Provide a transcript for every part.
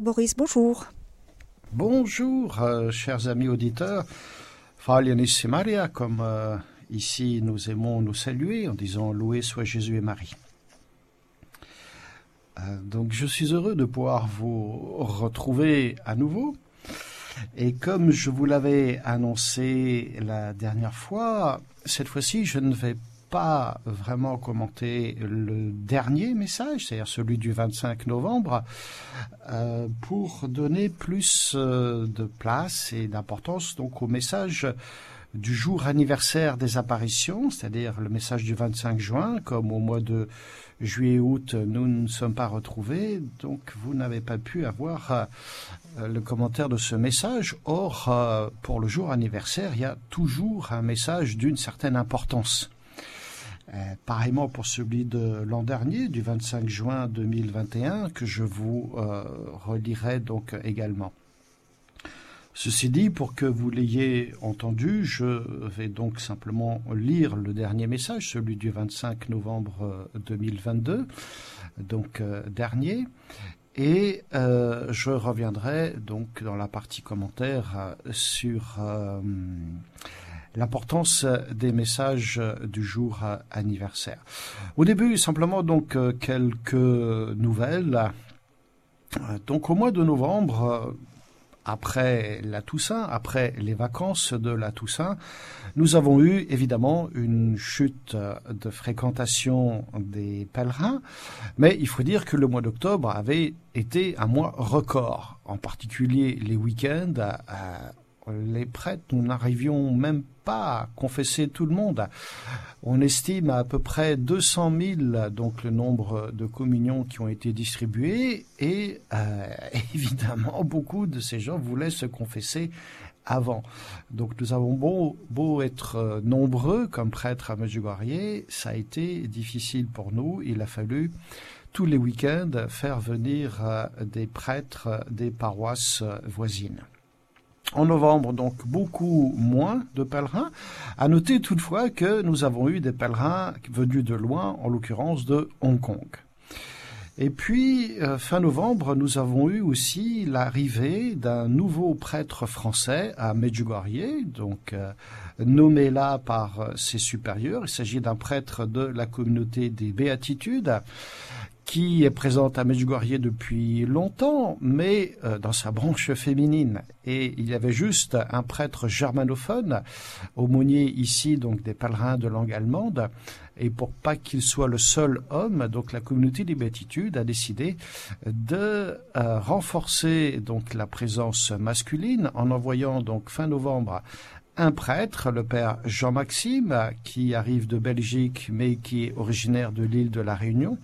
Boris, bonjour. Bonjour, euh, chers amis auditeurs. Maria, comme euh, ici nous aimons nous saluer en disant Loué soit Jésus et Marie. Euh, donc je suis heureux de pouvoir vous retrouver à nouveau. Et comme je vous l'avais annoncé la dernière fois, cette fois-ci je ne vais pas vraiment commenter le dernier message, c'est-à-dire celui du 25 novembre, euh, pour donner plus euh, de place et d'importance donc au message du jour anniversaire des apparitions, c'est-à-dire le message du 25 juin, comme au mois de juillet-août, nous ne sommes pas retrouvés, donc vous n'avez pas pu avoir euh, le commentaire de ce message. Or, pour le jour anniversaire, il y a toujours un message d'une certaine importance. Euh, pareillement pour celui de l'an dernier, du 25 juin 2021, que je vous euh, relirai donc également. Ceci dit, pour que vous l'ayez entendu, je vais donc simplement lire le dernier message, celui du 25 novembre 2022, donc euh, dernier, et je reviendrai donc dans la partie commentaire sur l'importance des messages du jour anniversaire. Au début, simplement donc quelques nouvelles. Donc au mois de novembre, après la Toussaint, après les vacances de la Toussaint, nous avons eu évidemment une chute de fréquentation des pèlerins, mais il faut dire que le mois d'octobre avait été un mois record, en particulier les week-ends. Les prêtres, nous n'arrivions même pas à confesser tout le monde. On estime à, peu près 200 000 donc le nombre de communions qui ont été distribuées et euh, évidemment beaucoup de ces gens voulaient se confesser avant. Donc nous avons beau, être nombreux comme prêtres à Medjugorje, ça a été difficile pour nous. Il a fallu tous les week-ends faire venir des prêtres des paroisses voisines. En novembre, donc, beaucoup moins de pèlerins. À noter toutefois que nous avons eu des pèlerins venus de loin, en l'occurrence de Hong Kong. Et puis, euh, fin novembre, nous avons eu aussi l'arrivée d'un nouveau prêtre français à Medjugorje, donc euh, nommé là par euh, ses supérieurs. Il s'agit d'un prêtre de la communauté des Béatitudes qui est présente à Medjugorje depuis longtemps, mais euh, dans sa branche féminine. Et il y avait juste un prêtre germanophone, aumônier ici donc des pèlerins de langue allemande. Et pour pas qu'il soit le seul homme, donc la communauté des béatitudes a décidé de euh, renforcer donc la présence masculine en envoyant donc fin novembre un prêtre, le père Jean-Maxime, qui arrive de Belgique mais qui est originaire de l'île de la Réunion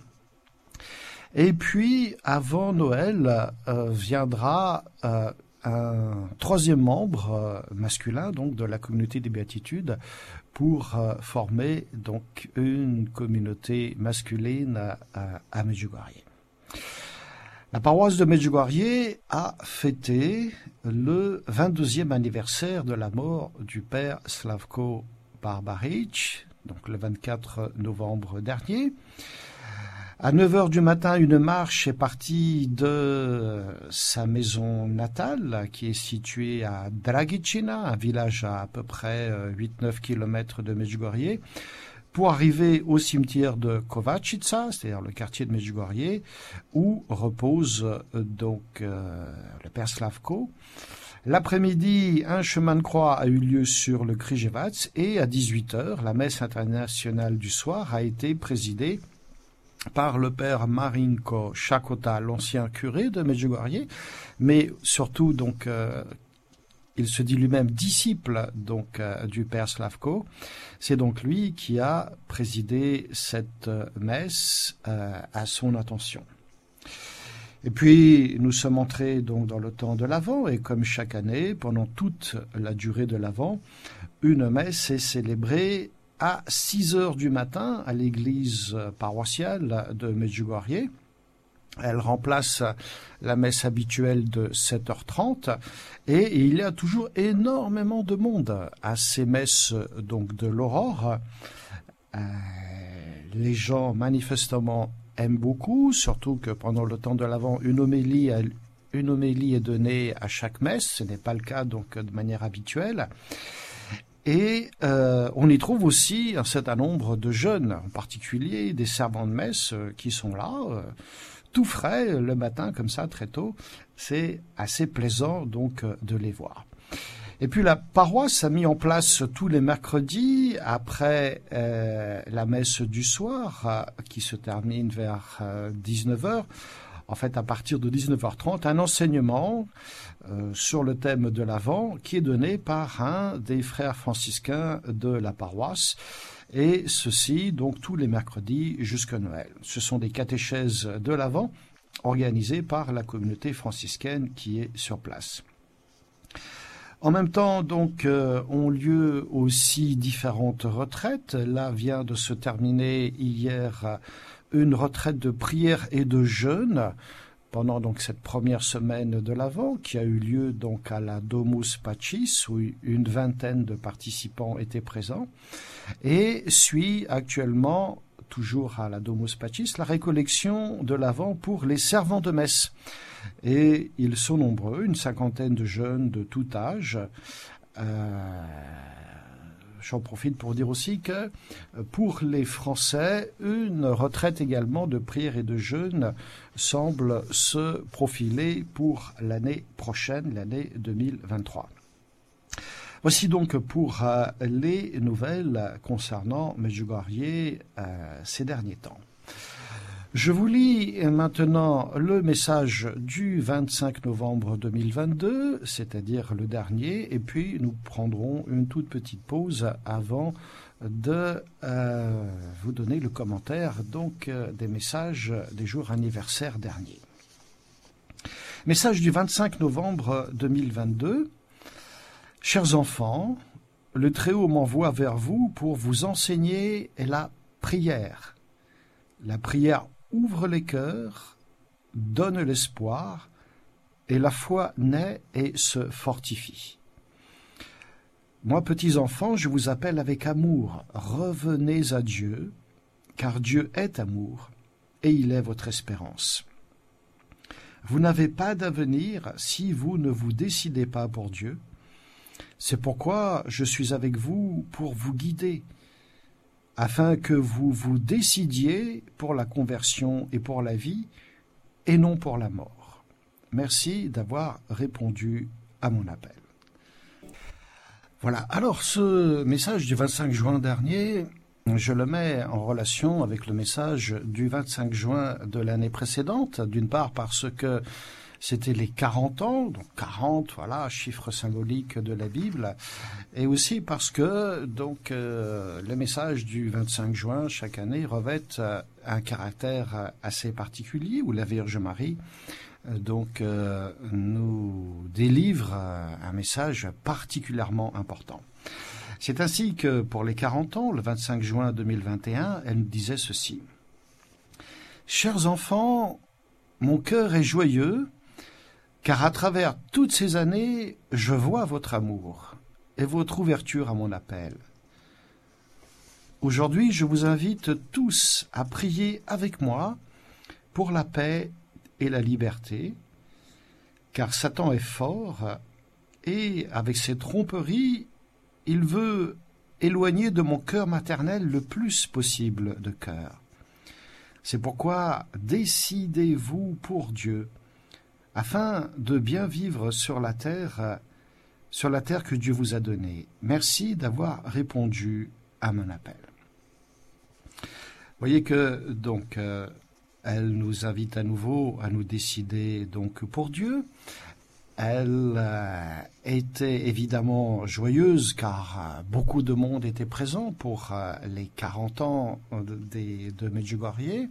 et puis, avant Noël, euh, viendra euh, un troisième membre euh, masculin donc de la communauté des béatitudes pour former donc une communauté masculine à, à Medjugorje. La paroisse de Medjugorje a fêté le 22e anniversaire de la mort du père Slavko Barbaric, donc le 24 novembre dernier. À 9 heures du matin, une marche est partie de sa maison natale, qui est située à Dragicina, un village à à peu près 8-9 km de Medjugorje, pour arriver au cimetière de Kovačica, c'est-à-dire le quartier de Medjugorje, où repose donc euh, le père Slavko. L'après-midi, un chemin de croix a eu lieu sur le Krijevac et à 18h, la messe internationale du soir a été présidée par le père Marinko Chakota, l'ancien curé de Medjugorje, mais surtout donc euh, il se dit lui-même disciple donc euh, du père Slavko. C'est donc lui qui a présidé cette messe euh, à son attention. Et puis nous sommes entrés donc dans le temps de l'Avent et comme chaque année, pendant toute la durée de l'Avent, une messe est célébrée à 6 heures du matin à l'église paroissiale de Medjugorje. Elle remplace la messe habituelle de 7h30 et il y a toujours énormément de monde à ces messes donc de l'aurore. Euh, les gens manifestement aiment beaucoup, surtout que pendant le temps de l'Avent, une homélie une homélie est donnée à chaque messe. Ce n'est pas le cas donc de manière habituelle. Et euh, on y trouve aussi un certain nombre de jeunes, en particulier des servants de messe euh, qui sont là, euh, tout frais le matin comme ça très tôt. C'est assez plaisant donc de les voir. Et puis la paroisse a mis en place tous les mercredis, après la messe du soir, qui se termine vers 19h, en fait à partir de 19h30, un enseignement euh, sur le thème de l'Avent qui est donné par un des frères franciscains de la paroisse. Et ceci, donc, tous les mercredis jusqu'à Noël. Ce sont des catéchèses de l'Avent organisées par la communauté franciscaine qui est sur place. En même temps, donc, euh, ont lieu aussi différentes retraites. Là vient de se terminer hier une retraite de prière et de jeûne pendant donc cette première semaine de l'Avent qui a eu lieu donc à la Domus Pacis où une vingtaine de participants étaient présents et suit actuellement toujours à la Domus Pacis la récollection de l'Avent pour les servants de messe. Et ils sont nombreux une cinquantaine de jeunes de tout âge euh, J'en profite pour dire aussi que euh, pour les Français, une retraite également de prière et de jeûne semble se profiler pour l'année prochaine, l'année 2023. Voici donc pour euh, les nouvelles concernant Medjugorje euh, ces derniers temps. Je vous lis maintenant le message du 25 novembre 2022, c'est-à-dire le dernier, et puis nous prendrons une toute petite pause avant de euh, vous donner le commentaire donc euh, des messages des jours anniversaires derniers. Message du 25 novembre 2022. Chers enfants, le Très-Haut m'envoie vers vous pour vous enseigner la prière. La prière ouvre les cœurs, donne l'espoir, et la foi naît et se fortifie. Moi, petits enfants, je vous appelle avec amour, revenez à Dieu, car Dieu est amour, et il est votre espérance. Vous n'avez pas d'avenir si vous ne vous décidez pas pour Dieu. C'est pourquoi je suis avec vous pour vous guider, afin que vous vous décidiez pour la conversion et pour la vie, et non pour la mort. Merci d'avoir répondu à mon appel. Voilà, alors ce message du 25 juin dernier, je le mets en relation avec le message du 25 juin de l'année précédente, d'une part parce que c'était les 40 ans, donc 40, voilà, chiffre symbolique de la Bible, et aussi parce que donc euh, le message du 25 juin chaque année revêt euh, un caractère assez particulier où la Vierge Marie euh, donc nous délivre un message particulièrement important. C'est ainsi que pour les 40 ans, le 25 juin 2021, elle nous disait ceci. Chers enfants, mon cœur est joyeux car à travers toutes ces années, je vois votre amour et votre ouverture à mon appel. Aujourd'hui, je vous invite tous à prier avec moi pour la paix et la liberté, car Satan est fort et, avec ses tromperies, il veut éloigner de mon cœur maternel le plus possible de cœur. C'est pourquoi décidez-vous pour Dieu, afin de bien vivre sur la terre, sur la terre que Dieu vous a donnée. Merci d'avoir répondu à mon appel. Voyez que donc euh, elle nous invite à nouveau à nous décider donc pour Dieu. Elle euh, était évidemment joyeuse car euh, beaucoup de monde était présent pour les 40 ans de Medjugorje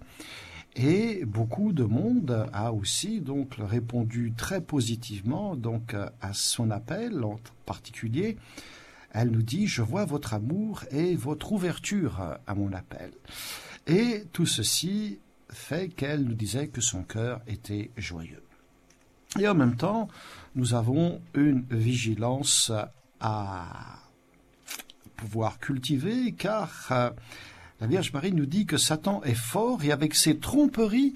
et beaucoup de monde a aussi donc répondu très positivement donc à son appel en particulier. Elle nous dit je vois votre amour et votre ouverture à mon appel. Et tout ceci fait qu'elle nous disait que son cœur était joyeux. Et en même temps, nous avons une vigilance à pouvoir cultiver car la Vierge Marie nous dit que Satan est fort et avec ses tromperies,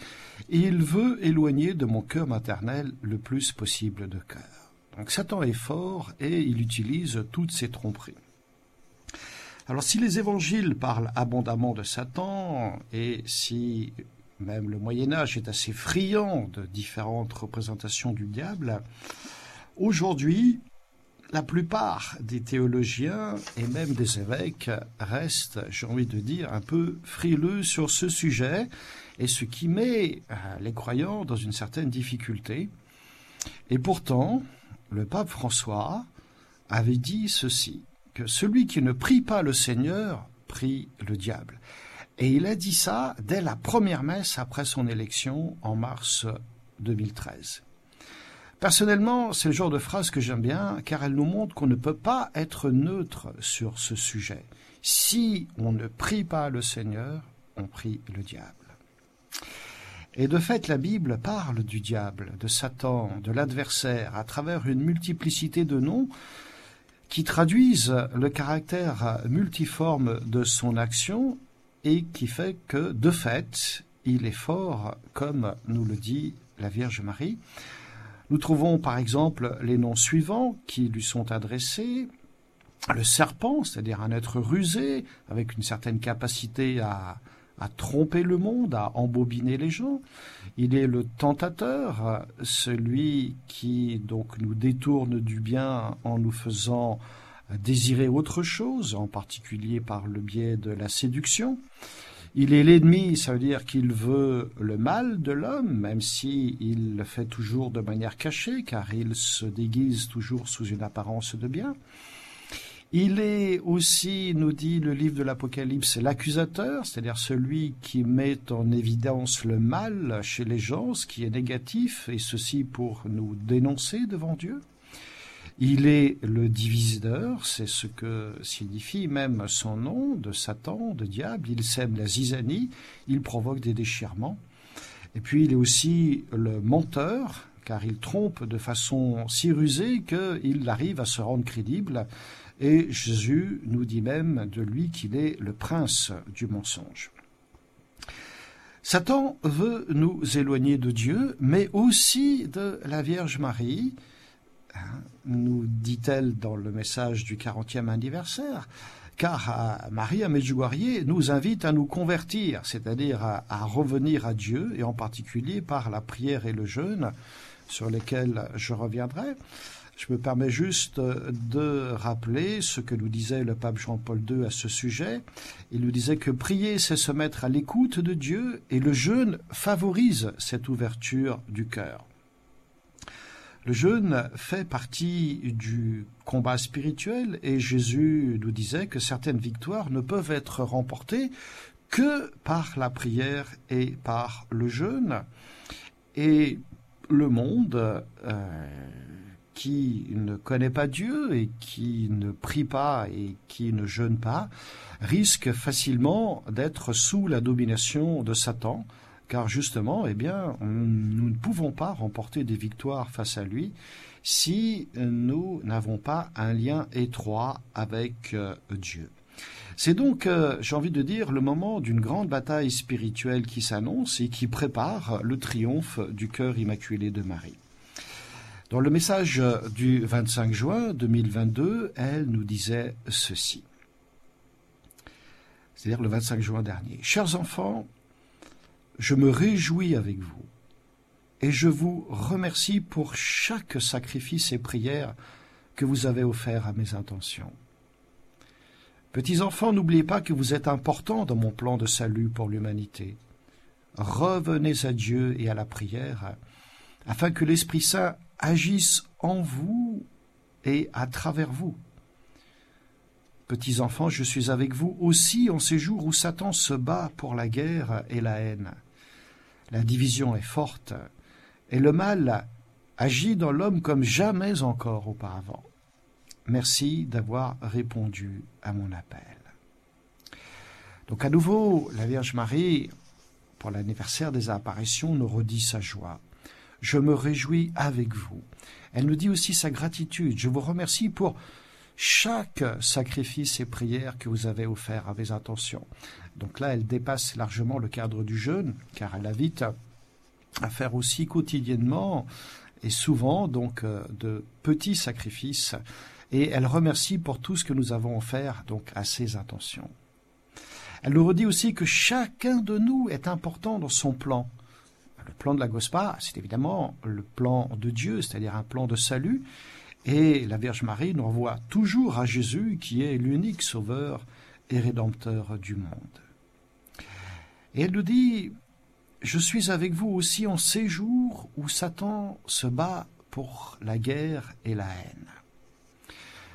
il veut éloigner de mon cœur maternel le plus possible de cœur. Donc Satan est fort et il utilise toutes ses tromperies. Alors si les évangiles parlent abondamment de Satan et si même le Moyen Âge est assez friand de différentes représentations du diable, aujourd'hui la plupart des théologiens et même des évêques restent, j'ai envie de dire, un peu frileux sur ce sujet, et ce qui met euh, les croyants dans une certaine difficulté. Et pourtant, le pape François avait dit ceci, que celui qui ne prie pas le Seigneur prie le diable. Et il a dit ça dès la première messe après son élection en mars 2013. Personnellement, c'est le genre de phrase que j'aime bien car elle nous montre qu'on ne peut pas être neutre sur ce sujet. Si on ne prie pas le Seigneur, on prie le diable. Et de fait, la Bible parle du diable, de Satan, de l'adversaire, à travers une multiplicité de noms qui traduisent le caractère multiforme de son action et qui fait que, de fait, il est fort, comme nous le dit la Vierge Marie. Nous trouvons par exemple les noms suivants qui lui sont adressés. Le serpent, c'est-à-dire un être rusé, avec une certaine capacité à, tromper le monde, à embobiner les gens. Il est le tentateur, celui qui donc nous détourne du bien en nous faisant désirer autre chose, en particulier par le biais de la séduction. Il est l'ennemi, ça veut dire qu'il veut le mal de l'homme, même si il le fait toujours de manière cachée, car il se déguise toujours sous une apparence de bien. Il est aussi, nous dit le livre de l'Apocalypse, l'accusateur, c'est-à-dire celui qui met en évidence le mal chez les gens, ce qui est négatif, et ceci pour nous dénoncer devant Dieu. Il est le diviseur, c'est ce que signifie même son nom, de Satan, de diable. Il sème la zizanie, il provoque des déchirements. Et puis il est aussi le menteur, car il trompe de façon si rusée qu'il arrive à se rendre crédible. Et Jésus nous dit même de lui qu'il est le prince du mensonge. Satan veut nous éloigner de Dieu, mais aussi de la Vierge Marie, Hein, nous dit-elle dans le message du 40e anniversaire, car Marie à Medjugorje nous invite à nous convertir, c'est-à-dire à, revenir à Dieu, et en particulier par la prière et le jeûne, sur lesquels je reviendrai. Je me permets juste de rappeler ce que nous disait le pape Jean-Paul II à ce sujet. Il nous disait que prier, c'est se mettre à l'écoute de Dieu, et le jeûne favorise cette ouverture du cœur. Le jeûne fait partie du combat spirituel et Jésus nous disait que certaines victoires ne peuvent être remportées que par la prière et par le jeûne. Et le monde euh, qui ne connaît pas Dieu et qui ne prie pas et qui ne jeûne pas risque facilement d'être sous la domination de Satan car justement, eh bien, nous ne pouvons pas remporter des victoires face à lui si nous n'avons pas un lien étroit avec euh, Dieu. C'est donc, euh, j'ai envie de dire, le moment d'une grande bataille spirituelle qui s'annonce et qui prépare le triomphe du cœur immaculé de Marie. Dans le message du 25 juin 2022, elle nous disait ceci. C'est-à-dire le 25 juin dernier. Chers enfants, je me réjouis avec vous et je vous remercie pour chaque sacrifice et prière que vous avez offert à mes intentions. Petits enfants, n'oubliez pas que vous êtes importants dans mon plan de salut pour l'humanité. Revenez à Dieu et à la prière, afin que l'Esprit Saint agisse en vous et à travers vous. Petits enfants, je suis avec vous aussi en ces jours où Satan se bat pour la guerre et la haine. La division est forte et le mal agit dans l'homme comme jamais encore auparavant. Merci d'avoir répondu à mon appel. Donc à nouveau, la Vierge Marie, pour l'anniversaire des apparitions, nous redit sa joie. Je me réjouis avec vous. Elle nous dit aussi sa gratitude. Je vous remercie pour chaque sacrifice et prière que vous avez offert à vos intentions. Donc là, elle dépasse largement le cadre du jeûne, car elle invite à faire aussi quotidiennement et souvent donc euh, de petits sacrifices et elle remercie pour tout ce que nous avons offert donc à ses intentions. Elle nous redit aussi que chacun de nous est important dans son plan. Le plan de la Gospa, c'est évidemment le plan de Dieu, c'est-à-dire un plan de salut, et la Vierge Marie nous renvoie toujours à Jésus qui est l'unique sauveur et rédempteur du monde. Et elle nous dit, je suis avec vous aussi en ces jours où Satan se bat pour la guerre et la haine.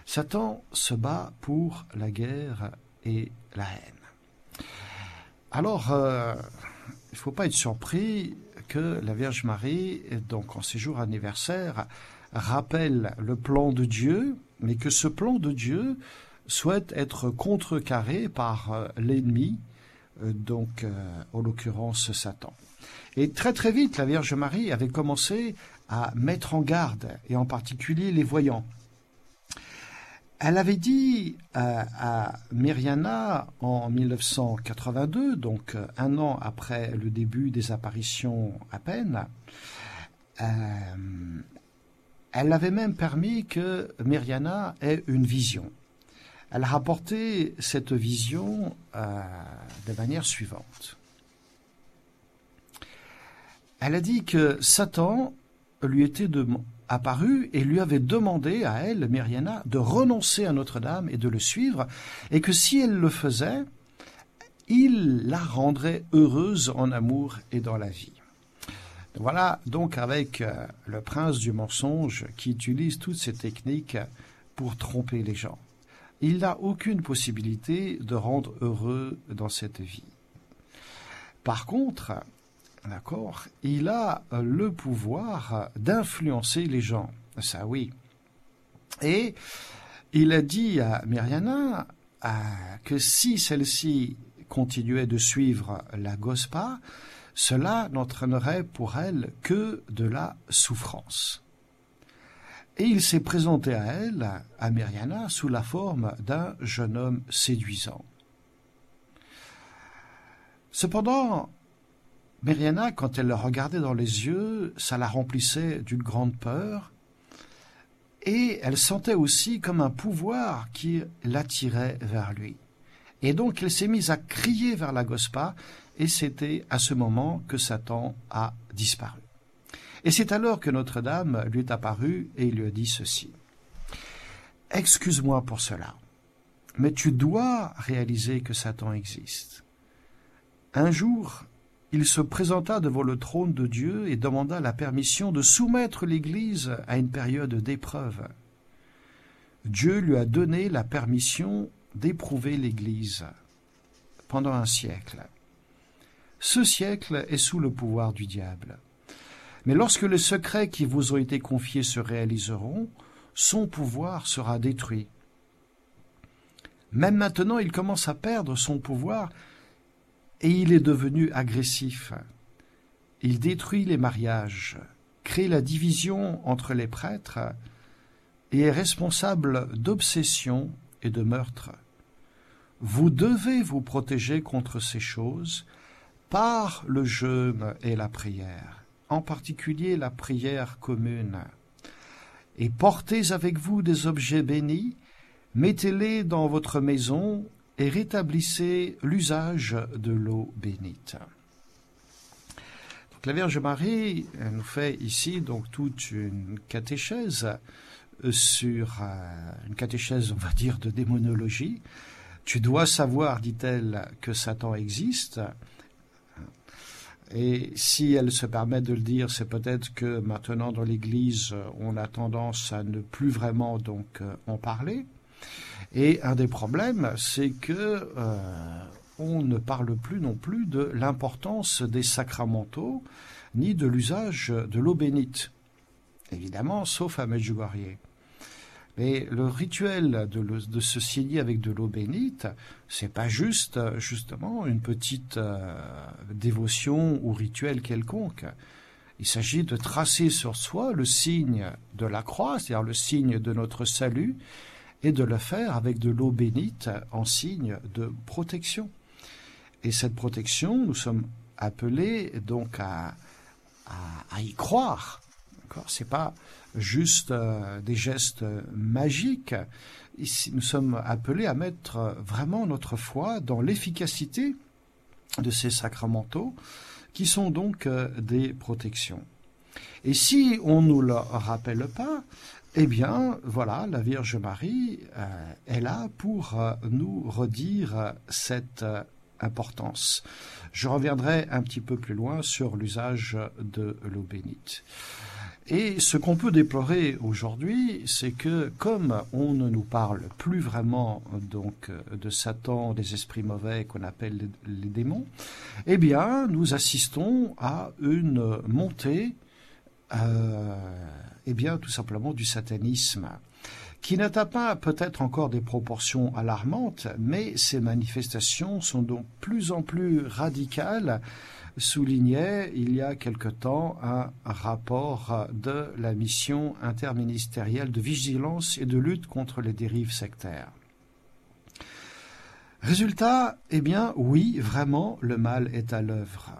Satan se bat pour la guerre et la haine. Alors, euh, il ne faut pas être surpris que la Vierge Marie, donc en ses jours anniversaires, rappelle le plan de Dieu, mais que ce plan de Dieu souhaite être contrecarré par euh, l'ennemi, euh, donc en l'occurrence Satan. Et très très vite, la Vierge Marie avait commencé à mettre en garde, et en particulier les voyants. Elle avait dit à, Myriana en 1982, donc euh, un an après le début des apparitions à peine, euh, elle avait même permis que Myriana ait une vision. Elle a rapporté cette vision euh, de manière suivante. Elle a dit que Satan lui était apparu et lui avait demandé à elle, Myriana, de renoncer à Notre-Dame et de le suivre, et que si elle le faisait, il la rendrait heureuse en amour et dans la vie. Voilà donc avec euh, le prince du mensonge qui utilise toutes ces techniques pour tromper les gens. Il n'a aucune possibilité de rendre heureux dans cette vie. Par contre, D'accord Il a euh, le pouvoir d'influencer les gens. Ça, oui. Et il a dit à Myriana euh, que si celle-ci continuait de suivre la Gospa, cela n'entraînerait pour elle que de la souffrance. Et il s'est présenté à elle, à Myriana, sous la forme d'un jeune homme séduisant. Cependant, Myriana, quand elle le regardait dans les yeux, ça la remplissait d'une grande peur, et elle sentait aussi comme un pouvoir qui l'attirait vers lui. Et donc elle s'est mise à crier vers la Gospa, et c'était à ce moment que Satan a disparu. Et c'est alors que Notre-Dame lui est apparue et lui a dit ceci. Excuse-moi pour cela, mais tu dois réaliser que Satan existe. Un jour, il se présenta devant le trône de Dieu et demanda la permission de soumettre l'Église à une période d'épreuve. Dieu lui a donné la permission d'éprouver l'Église pendant un siècle. Ce siècle est sous le pouvoir du diable. Mais lorsque les secrets qui vous ont été confiés se réaliseront, son pouvoir sera détruit. Même maintenant, il commence à perdre son pouvoir et il est devenu agressif. Il détruit les mariages, crée la division entre les prêtres et est responsable d'obsession et de meurtre. Vous devez vous protéger contre ces choses par le jeûne et la prière, en particulier la prière commune. Et portez avec vous des objets bénis, mettez-les dans votre maison et rétablissez l'usage de l'eau bénite. Donc, la Vierge Marie nous fait ici donc toute une catéchèse euh, sur euh, une catéchèse, on va dire, de démonologie. Tu dois savoir, dit-elle, que Satan existe. Et si elle se permet de le dire, c'est peut-être que maintenant dans l'Église, on a tendance à ne plus vraiment donc euh, en parler. Et un des problèmes, c'est que euh, on ne parle plus non plus de l'importance des sacramentaux ni de l'usage de l'eau bénite. Évidemment, sauf à Medjugorje. Mais le rituel de, se signer avec de l'eau bénite, c'est pas juste justement une petite euh, dévotion ou rituel quelconque. Il s'agit de tracer sur soi le signe de la croix, c'est-à-dire le signe de notre salut, et de le faire avec de l'eau bénite en signe de protection. Et cette protection, nous sommes appelés donc à, à, y croire. C'est pas juste euh, des gestes magiques. Nous sommes appelés à mettre vraiment notre foi dans l'efficacité de ces sacramentaux, qui sont donc euh, des protections. Et si on ne nous le rappelle pas, eh bien, voilà, la Vierge Marie euh, est là pour nous redire cette importance. Je reviendrai un petit peu plus loin sur l'usage de l'eau bénite. Et ce qu'on peut déplorer aujourd'hui, c'est que comme on ne nous parle plus vraiment donc de Satan, des esprits mauvais qu'on appelle les, démons, eh bien nous assistons à une montée, euh, eh bien tout simplement du satanisme qui n'atteint pas peut-être encore des proportions alarmantes, mais ces manifestations sont donc plus en plus radicales soulignait il y a quelque temps un rapport de la mission interministérielle de vigilance et de lutte contre les dérives sectaires. Résultat, eh bien oui, vraiment, le mal est à l'œuvre.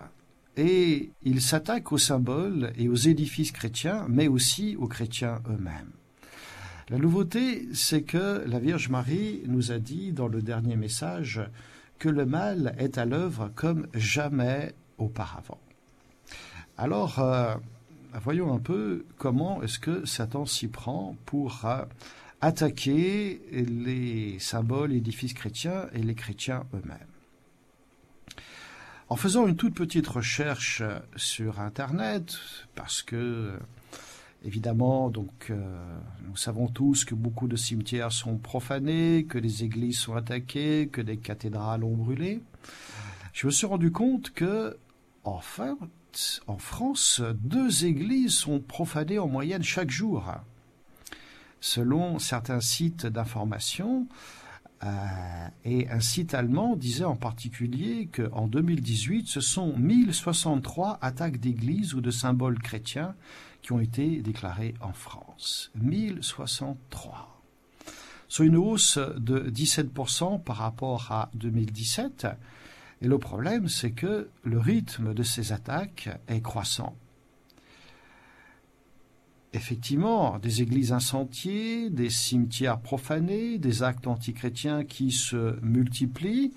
Et il s'attaque aux symboles et aux édifices chrétiens, mais aussi aux chrétiens eux-mêmes. La nouveauté, c'est que la Vierge Marie nous a dit dans le dernier message que le mal est à l'œuvre comme jamais auparavant. Alors, euh, voyons un peu comment est-ce que Satan s'y prend pour euh, attaquer les symboles, édifices chrétiens et les chrétiens eux-mêmes. En faisant une toute petite recherche sur Internet, parce que évidemment, donc euh, nous savons tous que beaucoup de cimetières sont profanés, que les églises sont attaquées, que des cathédrales ont brûlé. Je me suis rendu compte que en France, deux églises sont profanées en moyenne chaque jour. Selon certains sites d'information, euh, et un site allemand disait en particulier qu'en 2018, ce sont 1063 attaques d'églises ou de symboles chrétiens qui ont été déclarées en France. 1063. Soit une hausse de 17% par rapport à 2017 et le problème, c'est que le rythme de ces attaques est croissant. Effectivement, des églises incendiées, des cimetières profanés, des actes antichrétiens qui se multiplient,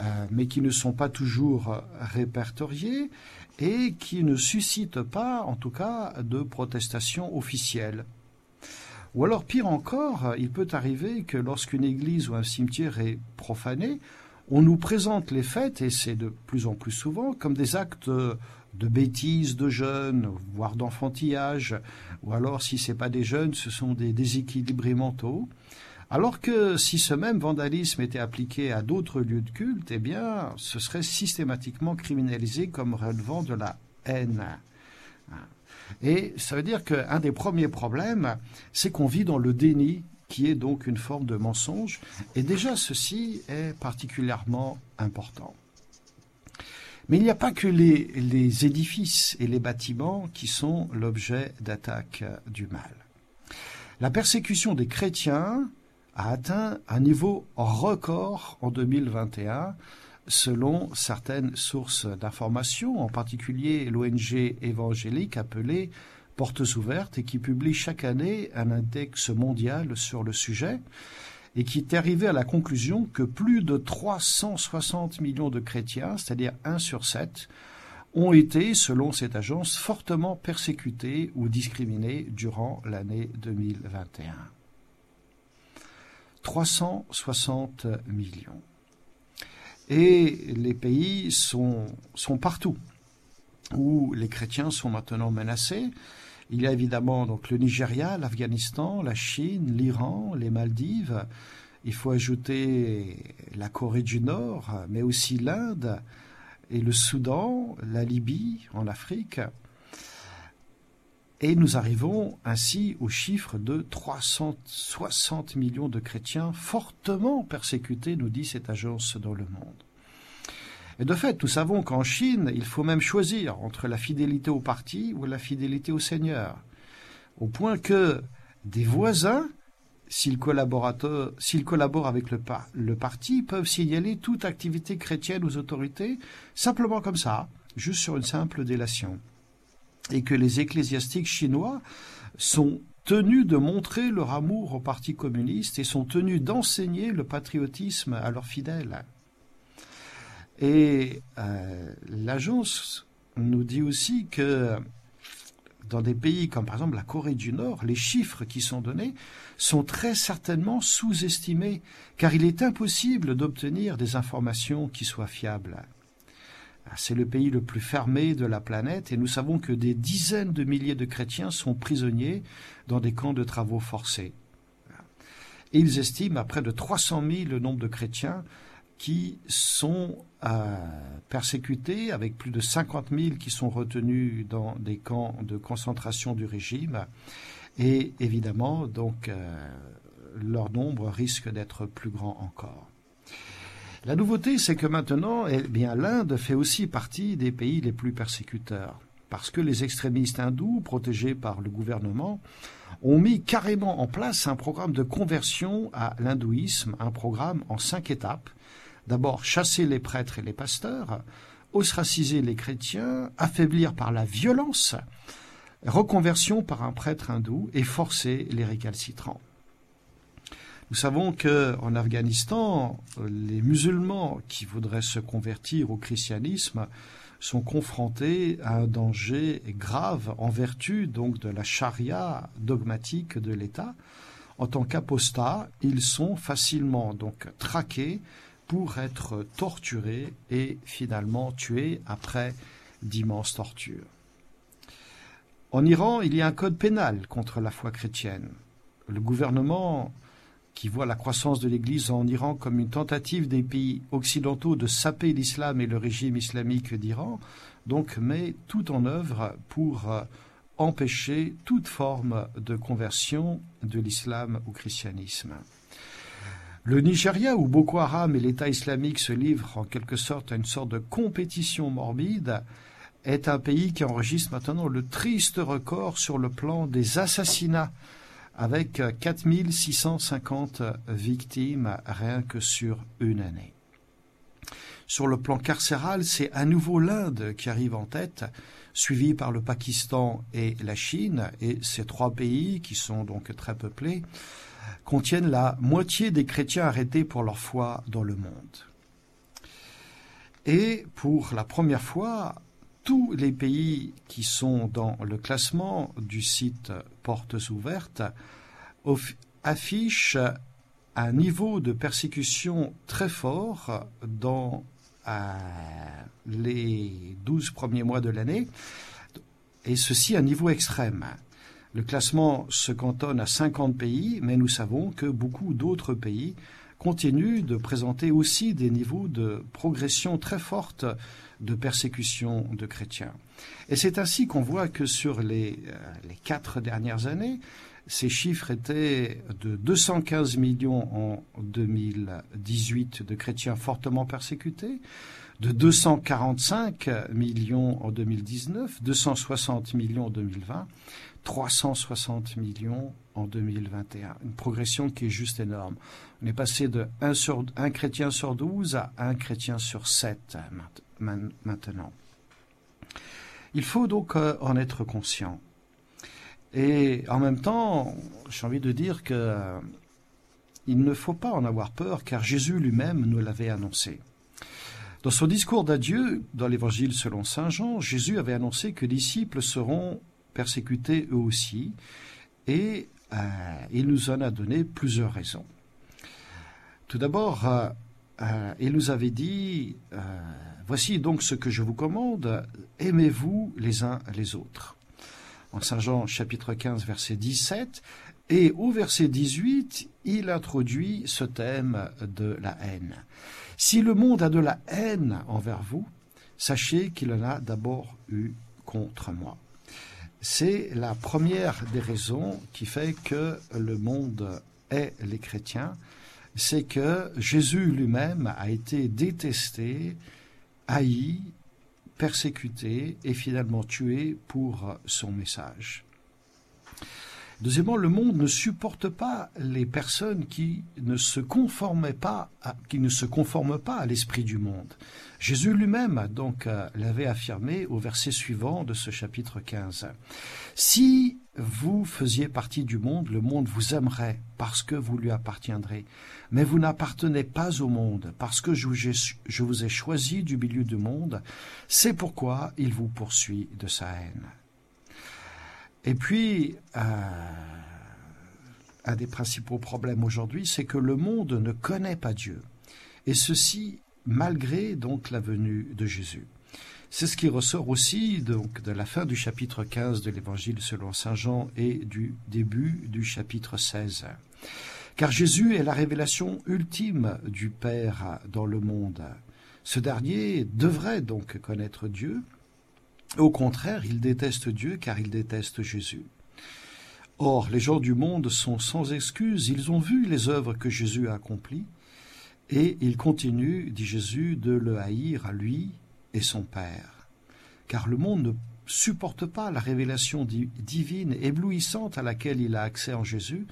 euh, mais qui ne sont pas toujours répertoriés et qui ne suscitent pas, en tout cas, de protestations officielles. Ou alors, pire encore, il peut arriver que lorsqu'une église ou un cimetière est profané, on nous présente les fêtes, et c'est de plus en plus souvent, comme des actes de bêtises de jeunes, voire d'enfantillage, ou alors si ce n'est pas des jeunes, ce sont des déséquilibrés mentaux. Alors que si ce même vandalisme était appliqué à d'autres lieux de culte, eh bien, ce serait systématiquement criminalisé comme relevant de la haine. Et ça veut dire qu'un des premiers problèmes, c'est qu'on vit dans le déni qui est donc une forme de mensonge. Et déjà, ceci est particulièrement important. Mais il n'y a pas que les, édifices et les bâtiments qui sont l'objet d'attaques du mal. La persécution des chrétiens a atteint un niveau record en 2021 selon certaines sources d'information, en particulier l'ONG évangélique appelée Portes ouvertes et qui publie chaque année un index mondial sur le sujet et qui est arrivé à la conclusion que plus de 360 millions de chrétiens, c'est-à-dire 1 sur 7, ont été, selon cette agence, fortement persécutés ou discriminés durant l'année 2021. 360 millions. Et les pays sont, sont partout où les chrétiens sont maintenant menacés. Il y a évidemment donc le Nigeria, l'Afghanistan, la Chine, l'Iran, les Maldives. Il faut ajouter la Corée du Nord, mais aussi l'Inde et le Soudan, la Libye en Afrique. Et nous arrivons ainsi au chiffre de 360 millions de chrétiens fortement persécutés, nous dit cette agence dans le monde. Et de fait, nous savons qu'en Chine, il faut même choisir entre la fidélité au parti ou la fidélité au Seigneur. Au point que des voisins s'ils collaborent avec le, parti, peuvent signaler toute activité chrétienne aux autorités, simplement comme ça, juste sur une simple délation. Et que les ecclésiastiques chinois sont tenus de montrer leur amour au Parti communiste et sont tenus d'enseigner le patriotisme à leurs fidèles. Et euh, l'agence nous dit aussi que dans des pays comme par exemple la Corée du Nord, les chiffres qui sont donnés sont très certainement sous-estimés, car il est impossible d'obtenir des informations qui soient fiables. Ah, c'est le pays le plus fermé de la planète et nous savons que des dizaines de milliers de chrétiens sont prisonniers dans des camps de travaux forcés. Et ils estiment à près de 300 000 le nombre de chrétiens qui sont euh, persécutés, avec plus de 50 000 qui sont retenus dans des camps de concentration du régime. Et évidemment, donc, euh, leur nombre risque d'être plus grand encore. La nouveauté, c'est que maintenant, eh bien, l'Inde fait aussi partie des pays les plus persécuteurs, parce que les extrémistes hindous, protégés par le gouvernement, ont mis carrément en place un programme de conversion à l'hindouisme, un programme en cinq étapes. D'abord, chasser les prêtres et les pasteurs, ostraciser les chrétiens, affaiblir par la violence, reconversion par un prêtre hindou et forcer les récalcitrants. Nous savons que en Afghanistan, les musulmans qui voudraient se convertir au christianisme sont confrontés à un danger grave en vertu donc de la charia dogmatique de l'État. En tant qu'apostats, ils sont facilement donc traqués pour être torturés et finalement tués après d'immenses tortures. En Iran, il y a un code pénal contre la foi chrétienne. Le gouvernement qui voit la croissance de l'Église en Iran comme une tentative des pays occidentaux de saper l'islam et le régime islamique d'Iran, donc met tout en œuvre pour euh, empêcher toute forme de conversion de l'islam au christianisme. Le Nigeria, où Boko Haram et l'État islamique se livrent en quelque sorte à une sorte de compétition morbide, est un pays qui enregistre maintenant le triste record sur le plan des assassinats avec 4650 victimes rien que sur une année. Sur le plan carcéral, c'est à nouveau l'Inde qui arrive en tête, suivi par le Pakistan et la Chine, et ces trois pays, qui sont donc très peuplés, contiennent la moitié des chrétiens arrêtés pour leur foi dans le monde. Et pour la première fois, tous les pays qui sont dans le classement du site Portes ouvertes affichent un niveau de persécution très fort dans euh, les 12 premiers mois de l'année, et ceci à un niveau extrême. Le classement se cantonne à 50 pays, mais nous savons que beaucoup d'autres pays continuent de présenter aussi des niveaux de progression très forte de persécution de chrétiens. Et c'est ainsi qu'on voit que sur les, euh, les, quatre dernières années, ces chiffres étaient de 215 millions en 2018 de chrétiens fortement persécutés, de 245 millions en 2019, 260 millions en 2020, 360 millions en 2021. Une progression qui est juste énorme. On est passé de 1, sur, chrétien sur 12 à 1 chrétien sur 7 maintenant. Il faut donc euh, en être conscient. Et en même temps, j'ai envie de dire que euh, il ne faut pas en avoir peur, car Jésus lui-même nous l'avait annoncé. Dans son discours d'adieu, dans l'Évangile selon Saint Jean, Jésus avait annoncé que les disciples seront persécutés eux aussi, et euh, il nous en a donné plusieurs raisons. Tout d'abord, il nous avait dit Voici donc ce que je vous commande, aimez-vous les uns les autres. En Saint Jean chapitre 15 verset 17, et au verset 18, il introduit ce thème de la haine. Si le monde a de la haine envers vous, sachez qu'il en a d'abord eu contre moi. C'est la première des raisons qui fait que le monde est les chrétiens, c'est que Jésus lui-même a été détesté, haï, persécuté et finalement tué pour son message. Deuxièmement, le monde ne supporte pas les personnes qui ne se conforment pas à, qui ne se conforment pas à l'esprit du monde. Jésus lui-même donc euh, l'avait affirmé au verset suivant de ce chapitre 15. Si vous faisiez partie du monde, le monde vous aimerait parce que vous lui appartiendrez. Mais vous n'appartenez pas au monde parce que je vous ai choisi du milieu du monde. C'est pourquoi il vous poursuit de sa haine. Et puis, euh, un des principaux problèmes aujourd'hui, c'est que le monde ne connaît pas Dieu. Et ceci malgré donc la venue de Jésus. C'est ce qui ressort aussi donc de la fin du chapitre 15 de l'Évangile selon Saint Jean et du début du chapitre 16. Car Jésus est la révélation ultime du Père dans le monde. Ce dernier devrait donc connaître Dieu, au contraire, il déteste Dieu car il déteste Jésus. Or, les gens du monde sont sans excuse, ils ont vu les œuvres que Jésus a accomplies, et ils continuent, dit Jésus, de le haïr à lui et son Père. Car le monde ne supporte pas la révélation divine éblouissante à laquelle il a accès en Jésus,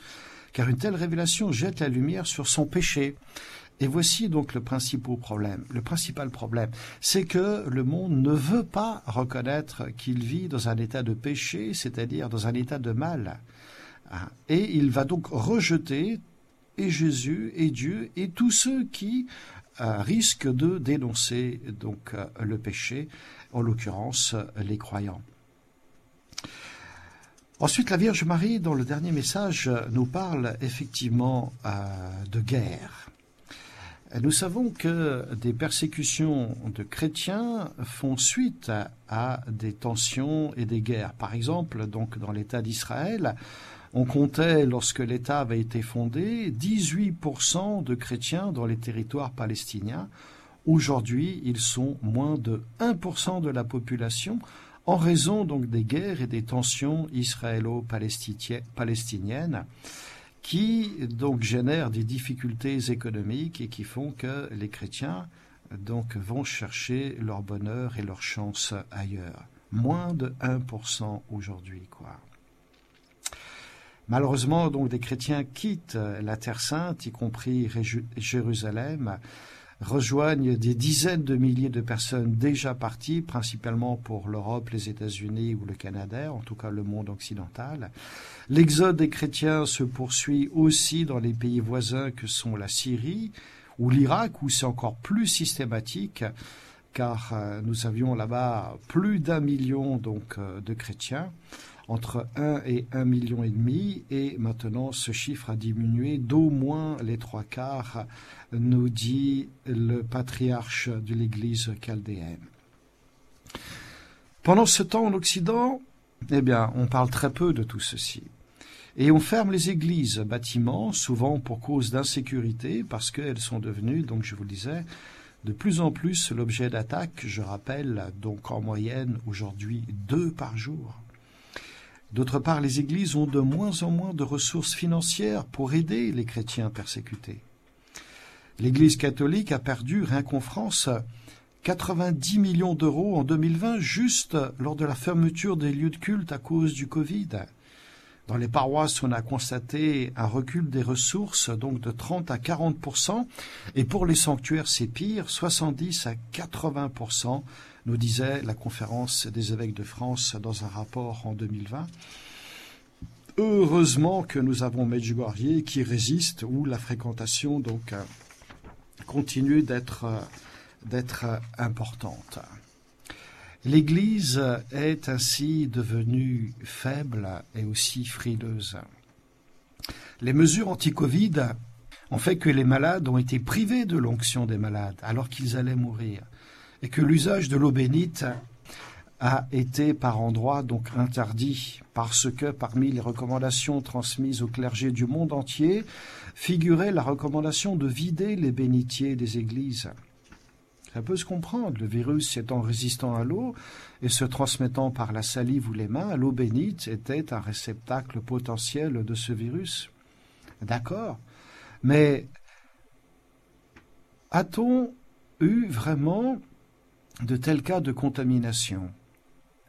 car une telle révélation jette la lumière sur son péché et voici donc le principal problème. Le principal problème, c'est que le monde ne veut pas reconnaître qu'il vit dans un état de péché, c'est-à-dire dans un état de mal. Ah. Et il va donc rejeter et Jésus et Dieu et tous ceux qui euh, risquent de dénoncer donc euh, le péché, en l'occurrence les croyants. Ensuite, la Vierge Marie, dans le dernier message, nous parle effectivement euh, de guerre. Nous savons que des persécutions de chrétiens font suite à, des tensions et des guerres. Par exemple, donc dans l'État d'Israël, on comptait, lorsque l'État avait été fondé, 18% de chrétiens dans les territoires palestiniens. Aujourd'hui, ils sont moins de 1% de la population en raison donc des guerres et des tensions israélo-palestiniennes qui donc génèrent des difficultés économiques et qui font que les chrétiens donc vont chercher leur bonheur et leur chance ailleurs. Moins de 1% aujourd'hui, quoi. Malheureusement, donc, des chrétiens quittent la Terre Sainte, y compris Jérusalem, rejoignent des dizaines de milliers de personnes déjà parties, principalement pour l'Europe, les États-Unis ou le Canada, en tout cas le monde occidental. L'exode des chrétiens se poursuit aussi dans les pays voisins que sont la Syrie ou l'Irak, où c'est encore plus systématique, car euh, nous avions là-bas plus d'un million donc euh, de chrétiens entre 1 et 1 million et demi, et maintenant ce chiffre a diminué d'au moins les trois quarts, nous dit le patriarche de l'Église chaldéenne. Pendant ce temps en Occident, eh bien, on parle très peu de tout ceci. Et on ferme les églises, bâtiments, souvent pour cause d'insécurité, parce qu'elles sont devenues, donc je vous le disais, de plus en plus l'objet d'attaques, je rappelle, donc en moyenne aujourd'hui deux par jour. D'autre part, les églises ont de moins en moins de ressources financières pour aider les chrétiens persécutés. L'Église catholique a perdu, rien qu'en France, 90 millions d'euros en 2020 juste lors de la fermeture des lieux de culte à cause du Covid. Dans les paroisses, on a constaté un recul des ressources, donc de 30 à 40% et pour les sanctuaires, c'est pire, 70 à 80 nous disait la conférence des évêques de France dans un rapport en 2020. Heureusement que nous avons Medjugorje qui résiste, où la fréquentation euh, continue d'être euh, euh, importante. L'Église est ainsi devenue faible et aussi frileuse. Les mesures anti-Covid ont fait que les malades ont été privés de l'onction des malades alors qu'ils allaient mourir et que l'usage de l'eau bénite a été par endroits donc interdit parce que parmi les recommandations transmises au clergé du monde entier figurait la recommandation de vider les bénitiers des églises. Ça peut se comprendre, le virus étant résistant à l'eau et se transmettant par la salive ou les mains, l'eau bénite était un réceptacle potentiel de ce virus. D'accord. Mais a-t-on eu vraiment de tels cas de contamination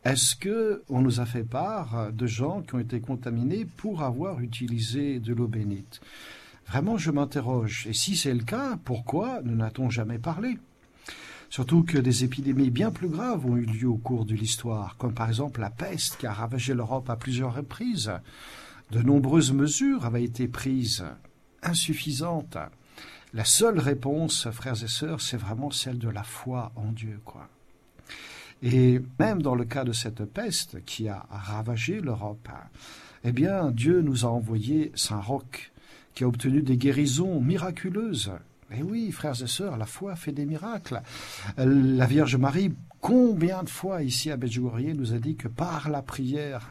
Est-ce que on nous a fait part de gens qui ont été contaminés pour avoir utilisé de l'eau bénite? Vraiment, je m'interroge. Et si c'est le cas, pourquoi ne n'a-t-on jamais parlé? Surtout que des épidémies bien plus graves ont eu lieu au cours de l'histoire, comme par exemple la peste qui a ravagé l'Europe à plusieurs reprises. De nombreuses mesures avaient été prises, insuffisantes. La seule réponse, frères et sœurs, c'est vraiment celle de la foi en Dieu, quoi. Et même dans le cas de cette peste qui a ravagé l'Europe, eh bien, Dieu nous a envoyé Saint Roch, qui a obtenu des guérisons miraculeuses. Eh oui, frères et sœurs, la foi fait des miracles. La Vierge Marie, combien de fois ici à Medjugorje, nous a dit que par la prière,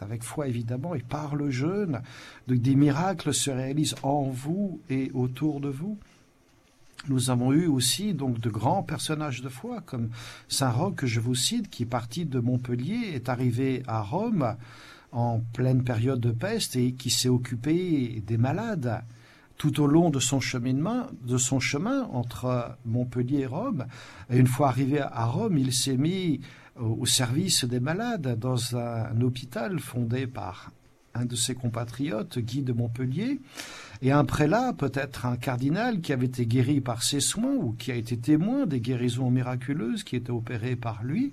avec foi évidemment, et par le jeûne, des miracles se réalisent en vous et autour de vous. Nous avons eu aussi donc de grands personnages de foi, comme Saint Roch que je vous cite, qui parti de Montpellier, est arrivé à Rome en pleine période de peste et qui s'est occupé des malades tout au long de son de son chemin entre Montpellier et Rome. Et une fois arrivé à Rome, il s'est mis au service des malades dans un hôpital fondé par un de ses compatriotes, Guy de Montpellier, et un prélat, peut-être un cardinal, qui avait été guéri par ses soins ou qui a été témoin des guérisons miraculeuses qui étaient opérées par lui.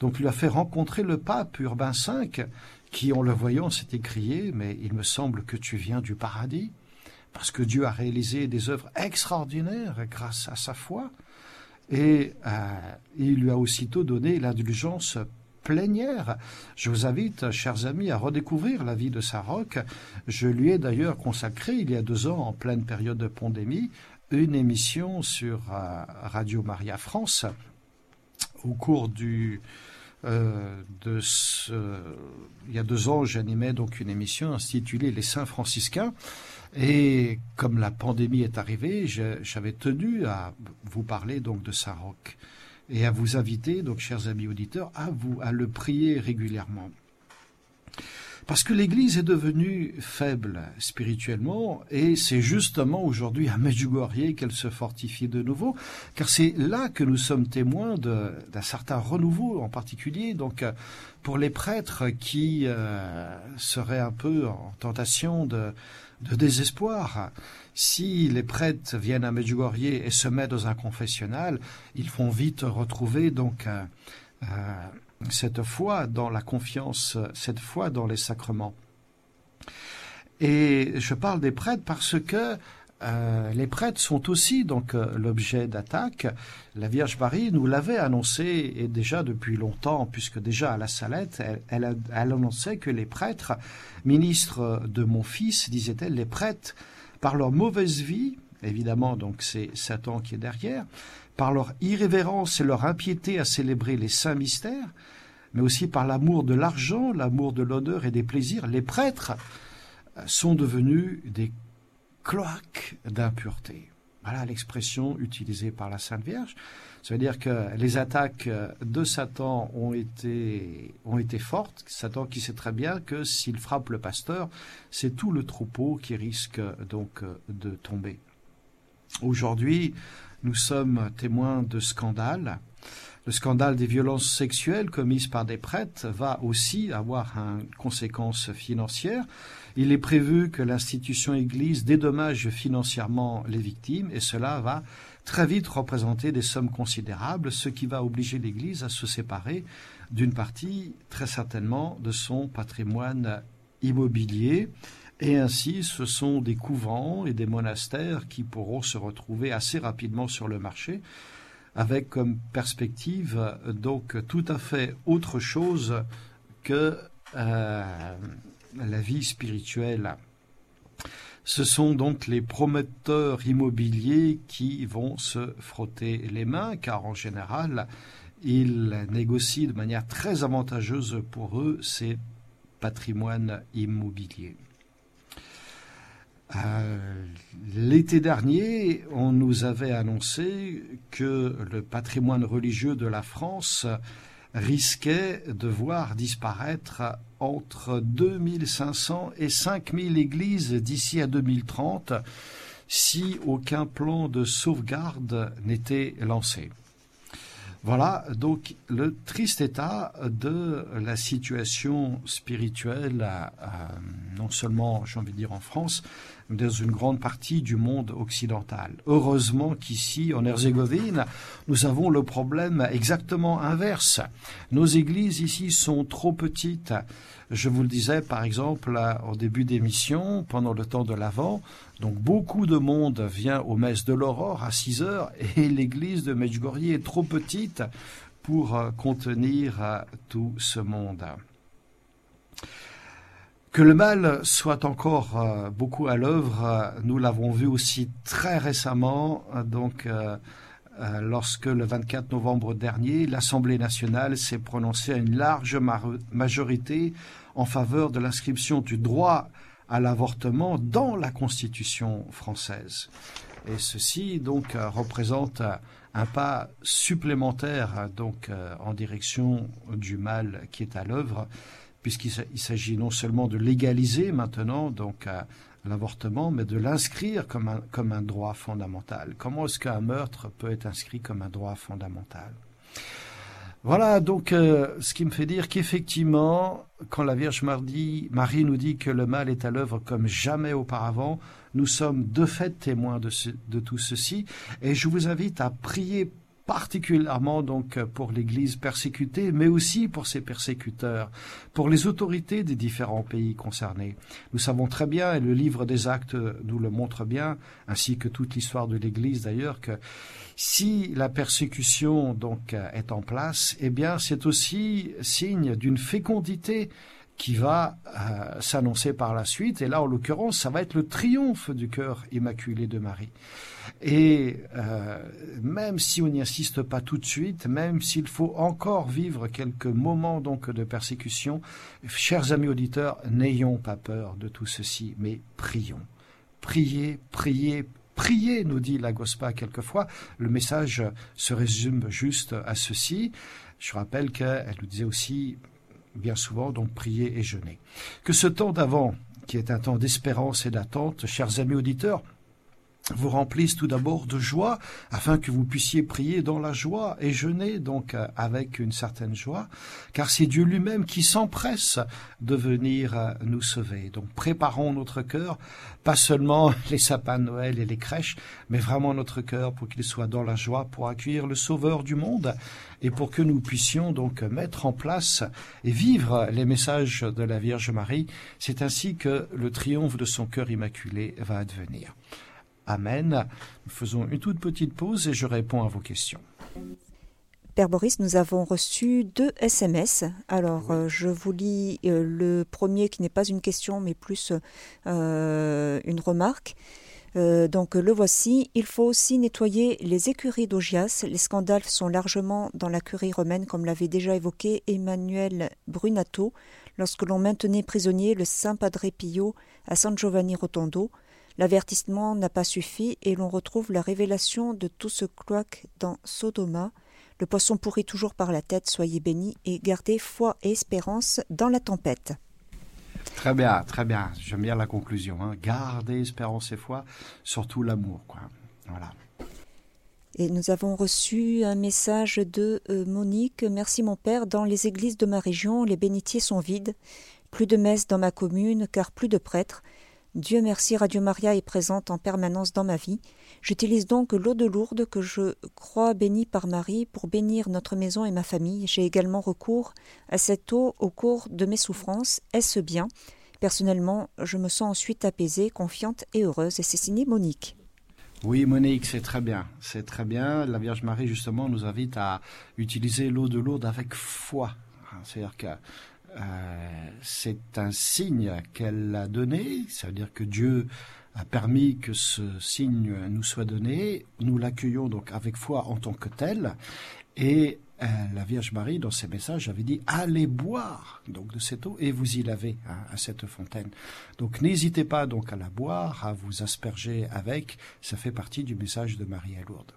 Donc lui a fait rencontrer le pape Urbain V, qui, en le voyant, s'est écrié Mais il me semble que tu viens du paradis, parce que Dieu a réalisé des œuvres extraordinaires grâce à sa foi. Et euh, il lui a aussitôt donné l'indulgence plénière. Je vous invite, chers amis, à redécouvrir la vie de Saroc. Je lui ai d'ailleurs consacré, il y a deux ans, en pleine période de pandémie, une émission sur euh, Radio Maria France au cours du euh, de il y a deux ans, j'animais donc une émission intitulée Les Saints franciscains. Et comme la pandémie est arrivée, j'avais tenu à vous parler donc de Saint-Roch et à vous inviter, donc chers amis auditeurs, à vous à le prier régulièrement. Parce que l'Église est devenue faible spirituellement, et c'est justement aujourd'hui à Medjugorje qu'elle se fortifie de nouveau, car c'est là que nous sommes témoins d'un certain renouveau en particulier. Donc, pour les prêtres qui euh, seraient un peu en tentation de, de désespoir, si les prêtres viennent à Medjugorje et se mettent dans un confessionnal, ils vont vite retrouver donc euh, euh, cette foi dans la confiance, cette foi dans les sacrements. Et je parle des prêtres parce que euh, les prêtres sont aussi donc euh, l'objet d'attaque. La Vierge Marie nous l'avait annoncé et déjà depuis longtemps, puisque déjà à la Salette, elle, elle, annonçait que les prêtres, ministres de mon fils, disait-elle, les prêtres, par leur mauvaise vie, évidemment donc c'est Satan qui est derrière, par leur irrévérence et leur impiété à célébrer les saints mystères, mais aussi par l'amour de l'argent, l'amour de l'honneur et des plaisirs, les prêtres sont devenus des cloaques d'impureté. Voilà l'expression utilisée par la Sainte Vierge. Ça veut dire que les attaques de Satan ont été, ont été fortes. Satan qui sait très bien que s'il frappe le pasteur, c'est tout le troupeau qui risque donc de tomber. Aujourd'hui, nous sommes témoins de scandales. Le scandale des violences sexuelles commises par des prêtres va aussi avoir une conséquence financière. Il est prévu que l'institution Église dédommage financièrement les victimes et cela va très vite représenter des sommes considérables, ce qui va obliger l'Église à se séparer d'une partie très certainement de son patrimoine immobilier. Et ainsi, ce sont des couvents et des monastères qui pourront se retrouver assez rapidement sur le marché, avec comme perspective donc tout à fait autre chose que euh, la vie spirituelle. Ce sont donc les prometteurs immobiliers qui vont se frotter les mains, car en général, ils négocient de manière très avantageuse pour eux ces patrimoines immobiliers. Euh, l'été dernier, on nous avait annoncé que le patrimoine religieux de la France risquait de voir disparaître entre 2500 et 5000 églises d'ici à 2030 si aucun plan de sauvegarde n'était lancé. Voilà donc le triste état de la situation spirituelle, non seulement, j'ai envie de dire, en France, dans une grande partie du monde occidental. Heureusement qu'ici, en Herzégovine, nous avons le problème exactement inverse. Nos églises ici sont trop petites. Je vous le disais, par exemple, au début d'émission, pendant le temps de l'Avent, donc beaucoup de monde vient aux messes de l'aurore à 6 heures et l'église de Medjugorje est trop petite pour euh, contenir euh, tout ce monde. Que le mal soit encore euh, beaucoup à l'œuvre, nous l'avons vu aussi très récemment, donc lorsque le 24 novembre dernier, l'Assemblée nationale s'est prononcée à une large majorité en faveur de l'inscription du droit à l'avortement dans la Constitution française. Et ceci donc euh, représente un pas supplémentaire donc euh, en direction du mal qui est à l'œuvre, puisqu'il s'agit non seulement de légaliser maintenant donc euh, l'avortement, mais de l'inscrire comme un, comme un droit fondamental. Comment est-ce qu'un meurtre peut être inscrit comme un droit fondamental? Voilà, donc euh, ce qui me fait dire qu'effectivement, quand la Vierge Marie, nous dit que le mal est à l'œuvre comme jamais auparavant, nous sommes de fait témoins de, de tout ceci, et je vous invite à prier particulièrement donc pour l'Église persécutée, mais aussi pour ses persécuteurs, pour les autorités des différents pays concernés. Nous savons très bien, et le livre des Actes nous le montre bien, ainsi que toute l'histoire de l'Église d'ailleurs, que si la persécution donc est en place, eh bien c'est aussi signe d'une fécondité qui va euh, s'annoncer par la suite. Et là, en l'occurrence, ça va être le triomphe du cœur immaculé de Marie. Et euh, même si on n'y insiste pas tout de suite, même s'il faut encore vivre quelques moments donc de persécution, chers amis auditeurs, n'ayons pas peur de tout ceci, mais prions. Priez, priez, priez, nous dit la Gospa quelquefois. Le message se résume juste à ceci. Je rappelle qu'elle nous disait aussi bien souvent, donc prier et jeûner. Que ce temps d'avant, qui est un temps d'espérance et d'attente, chers amis auditeurs, vous remplisse tout d'abord de joie, afin que vous puissiez prier dans la joie et jeûner donc avec une certaine joie, car c'est Dieu lui-même qui s'empresse de venir euh, nous sauver. Donc préparons notre cœur, pas seulement les sapins de Noël et les crèches, mais vraiment notre cœur pour qu'il soit dans la joie, pour accueillir le Sauveur du monde et pour que nous puissions donc mettre en place et vivre les messages de la Vierge Marie. C'est ainsi que le triomphe de son cœur immaculé va advenir. Amen. Nous faisons une toute petite pause et je réponds à vos questions. Père Boris, nous avons reçu deux SMS. Alors, euh, je vous lis euh, le premier qui n'est pas une question, mais plus euh, une remarque. donc, le voici. Il faut aussi nettoyer les écuries d'Augias. Les scandales sont largement dans la curie romaine, comme l'avait déjà évoqué Emmanuel Brunato, lorsque l'on maintenait prisonnier le Saint Padre Pio à San Giovanni Rotondo. L'avertissement n'a pas suffi et l'on retrouve la révélation de tout ce cloaque dans Sodoma. Le poisson pourrit toujours par la tête, soyez bénis et gardez foi et espérance dans la tempête. Très bien, très bien. J'aime bien la conclusion. Hein. Gardez espérance et foi, surtout l'amour. Quoi. Voilà. Et nous avons reçu un message de euh, Monique. Merci mon père. Dans les églises de ma région, les bénitiers sont vides. Plus de messes dans ma commune, car plus de prêtres. Dieu merci, Radio Maria est présente en permanence dans ma vie. J'utilise donc l'eau de Lourdes que je crois bénie par Marie pour bénir notre maison et ma famille. J'ai également recours à cette eau au cours de mes souffrances. Est-ce bien? Personnellement, je me sens ensuite apaisée, confiante et heureuse. Et c'est signé Monique. Oui, Monique, c'est très bien. C'est très bien. La Vierge Marie, justement, nous invite à utiliser l'eau de Lourdes avec foi. C'est-à-dire que euh, c'est un signe qu'elle a donné, ça veut dire que Dieu a permis que ce signe nous soit donné, nous l'accueillons donc avec foi en tant que tel, et euh, la Vierge Marie, dans ses messages, avait dit allez boire donc de cette eau et vous y lavez hein, à cette fontaine. Donc n'hésitez pas donc à la boire, à vous asperger avec. Ça fait partie du message de Marie à Lourdes.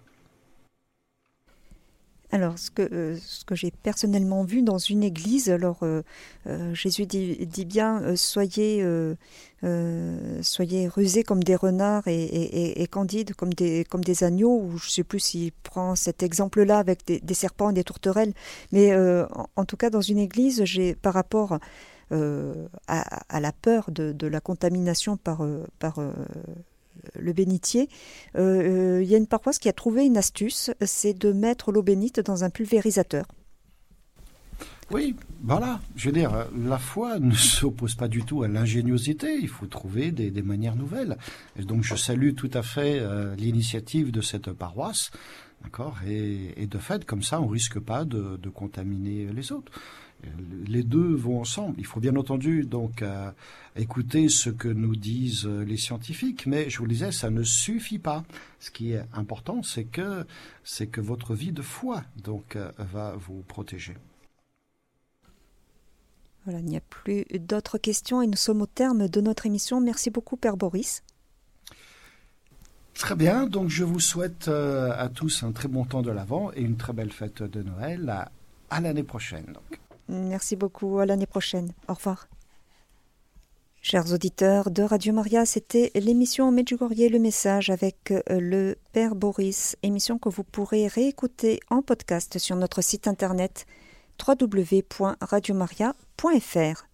Alors, ce que, euh, ce que j'ai personnellement vu dans une église, alors euh, euh, Jésus dit, bien soyez, soyez rusés comme des renards et, candides comme des, comme des agneaux, ou je ne sais plus s'il prend cet exemple-là avec des, serpents et des tourterelles, mais en, tout cas, dans une église, j'ai par rapport à, la peur de, de la contamination par, par le bénitier, euh, euh, il y a une paroisse qui a trouvé une astuce, c'est de mettre l'eau bénite dans un pulvérisateur. Oui, voilà. Je veux dire, la foi ne s'oppose pas du tout à l'ingéniosité. Il faut trouver des, manières nouvelles. Donc, je salue tout à fait euh, l'initiative de cette paroisse. D'accord et, de fait, comme ça, on risque pas de contaminer les autres les deux vont ensemble. Il faut bien entendu donc euh, écouter ce que nous disent les scientifiques, mais je vous le disais, ça ne suffit pas. Ce qui est important, c'est que c'est que votre vie de foi donc euh, va vous protéger. Voilà, il n'y a plus d'autres questions et nous sommes au terme de notre émission. Merci beaucoup, Père Boris. Très bien, donc je vous souhaite euh, à tous un très bon temps de l'Avent et une très belle fête de Noël. À, à l'année prochaine. Donc. Merci beaucoup. À l'année prochaine. Au revoir. Chers auditeurs de Radio Maria, c'était l'émission Medjugorje le message avec euh, le Père Boris, émission que vous pourrez réécouter en podcast sur notre site internet www.radiomaria.fr.